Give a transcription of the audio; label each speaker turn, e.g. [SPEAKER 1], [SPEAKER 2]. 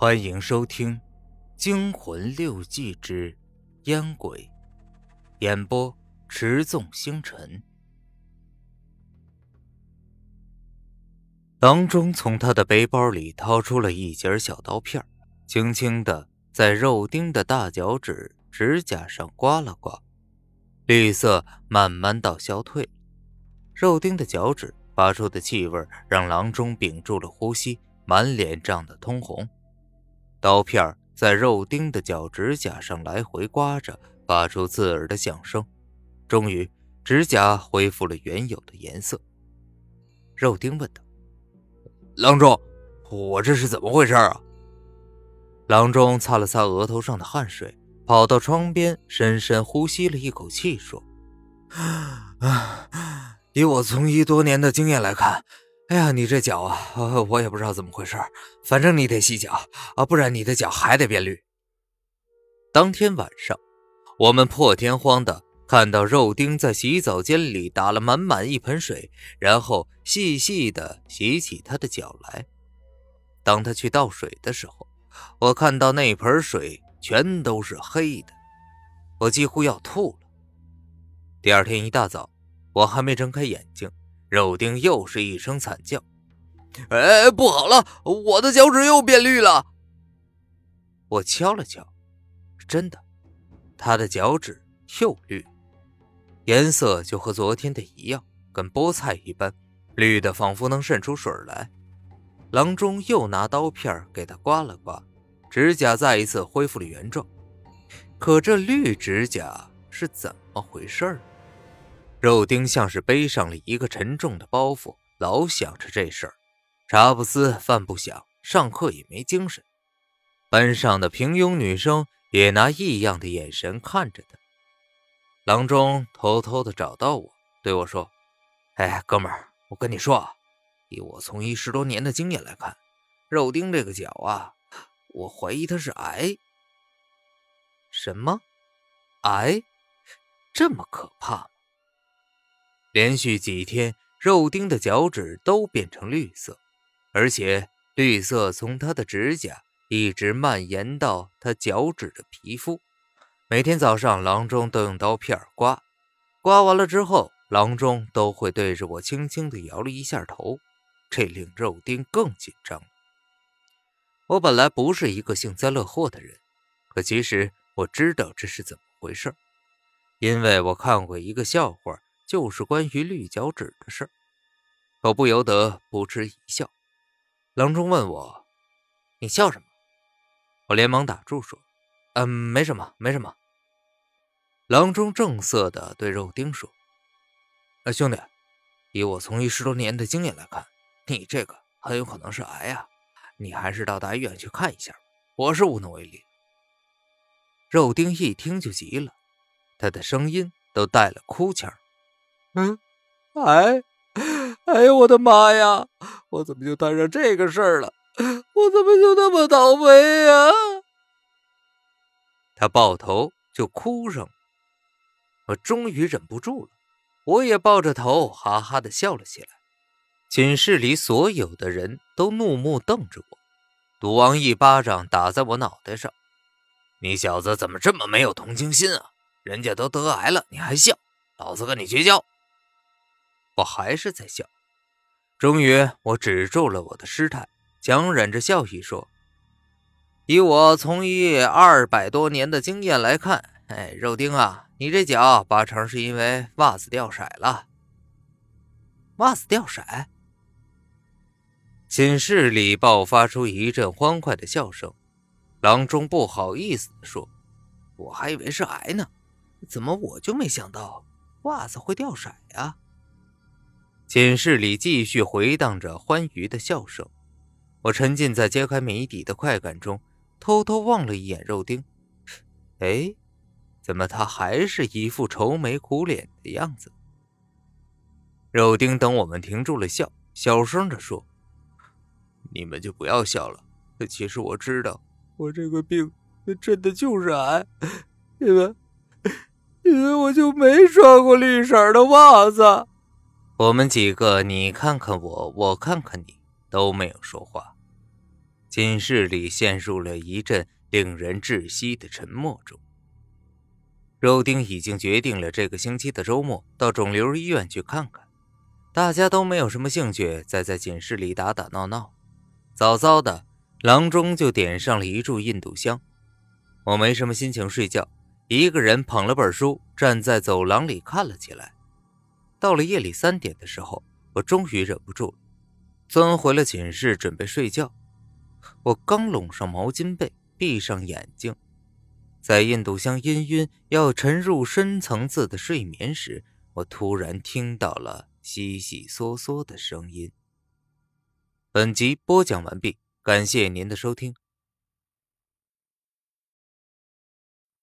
[SPEAKER 1] 欢迎收听《惊魂六记之烟鬼》，演播：持纵星辰。郎中从他的背包里掏出了一截小刀片，轻轻的在肉丁的大脚趾指甲上刮了刮，绿色慢慢到消退。肉丁的脚趾发出的气味让郎中屏住了呼吸，满脸涨得通红。刀片在肉丁的脚指甲上来回刮着，发出刺耳的响声。终于，指甲恢复了原有的颜色。肉丁问道：“
[SPEAKER 2] 郎中，我这是怎么回事啊？”
[SPEAKER 1] 郎中擦了擦额头上的汗水，跑到窗边，深深呼吸了一口气，说：“以我从医多年的经验来看。”哎呀，你这脚啊，我也不知道怎么回事，反正你得洗脚啊，不然你的脚还得变绿。当天晚上，我们破天荒的看到肉丁在洗澡间里打了满满一盆水，然后细细的洗起他的脚来。当他去倒水的时候，我看到那盆水全都是黑的，我几乎要吐了。第二天一大早，我还没睁开眼睛。肉丁又是一声惨叫：“
[SPEAKER 2] 哎，不好了，我的脚趾又变绿了！”
[SPEAKER 1] 我敲了敲，真的，他的脚趾又绿，颜色就和昨天的一样，跟菠菜一般，绿的仿佛能渗出水来。郎中又拿刀片给他刮了刮，指甲再一次恢复了原状。可这绿指甲是怎么回事？肉丁像是背上了一个沉重的包袱，老想着这事儿，茶不思饭不想，上课也没精神。班上的平庸女生也拿异样的眼神看着他。郎中偷偷的找到我，对我说：“哎，哥们儿，我跟你说，以我从医十多年的经验来看，肉丁这个脚啊，我怀疑他是癌。什么？癌？这么可怕吗？”连续几天，肉丁的脚趾都变成绿色，而且绿色从他的指甲一直蔓延到他脚趾的皮肤。每天早上，郎中都用刀片刮，刮完了之后，郎中都会对着我轻轻地摇了一下头，这令肉丁更紧张。我本来不是一个幸灾乐祸的人，可其实我知道这是怎么回事，因为我看过一个笑话。就是关于绿脚趾的事我不由得不嗤一笑。郎中问我：“你笑什么？”我连忙打住说：“嗯，没什么，没什么。”郎中正色的对肉丁说：“哎，兄弟，以我从医十多年的经验来看，你这个很有可能是癌啊，你还是到大医院去看一下吧，我是无能为力。”肉丁一听就急了，他的声音都带了哭腔。
[SPEAKER 2] 嗯，哎，哎呦，我的妈呀！我怎么就摊上这个事儿了？我怎么就那么倒霉呀？
[SPEAKER 1] 他抱头就哭上了。我终于忍不住了，我也抱着头哈哈的笑了起来。寝室里所有的人都怒目瞪着我。赌王一巴掌打在我脑袋上：“你小子怎么这么没有同情心啊？人家都得癌了，你还笑？老子跟你绝交！”我还是在笑，终于我止住了我的失态，强忍着笑意说：“以我从医二百多年的经验来看，哎，肉丁啊，你这脚八成是因为袜子掉色了。袜子掉色。”寝室里爆发出一阵欢快的笑声。郎中不好意思地说：“我还以为是癌呢，怎么我就没想到袜子会掉色呀？”寝室里继续回荡着欢愉的笑声，我沉浸在揭开谜底的快感中，偷偷望了一眼肉丁。哎，怎么他还是一副愁眉苦脸的样子？肉丁等我们停住了笑，小声的说：“你们就不要笑了。其实我知道，我这个病真的就是癌，因为因为我就没穿过绿色的袜子。”我们几个，你看看我，我看看你，都没有说话。寝室里陷入了一阵令人窒息的沉默中。肉丁已经决定了这个星期的周末到肿瘤医院去看看，大家都没有什么兴趣再在寝室里打打闹闹。早早的，郎中就点上了一炷印度香。我没什么心情睡觉，一个人捧了本书，站在走廊里看了起来。到了夜里三点的时候，我终于忍不住了，钻回了寝室准备睡觉。我刚拢上毛巾被，闭上眼睛。在印度香氤氲，要沉入深层次的睡眠时，我突然听到了悉悉嗦嗦的声音。本集播讲完毕，感谢您的收听。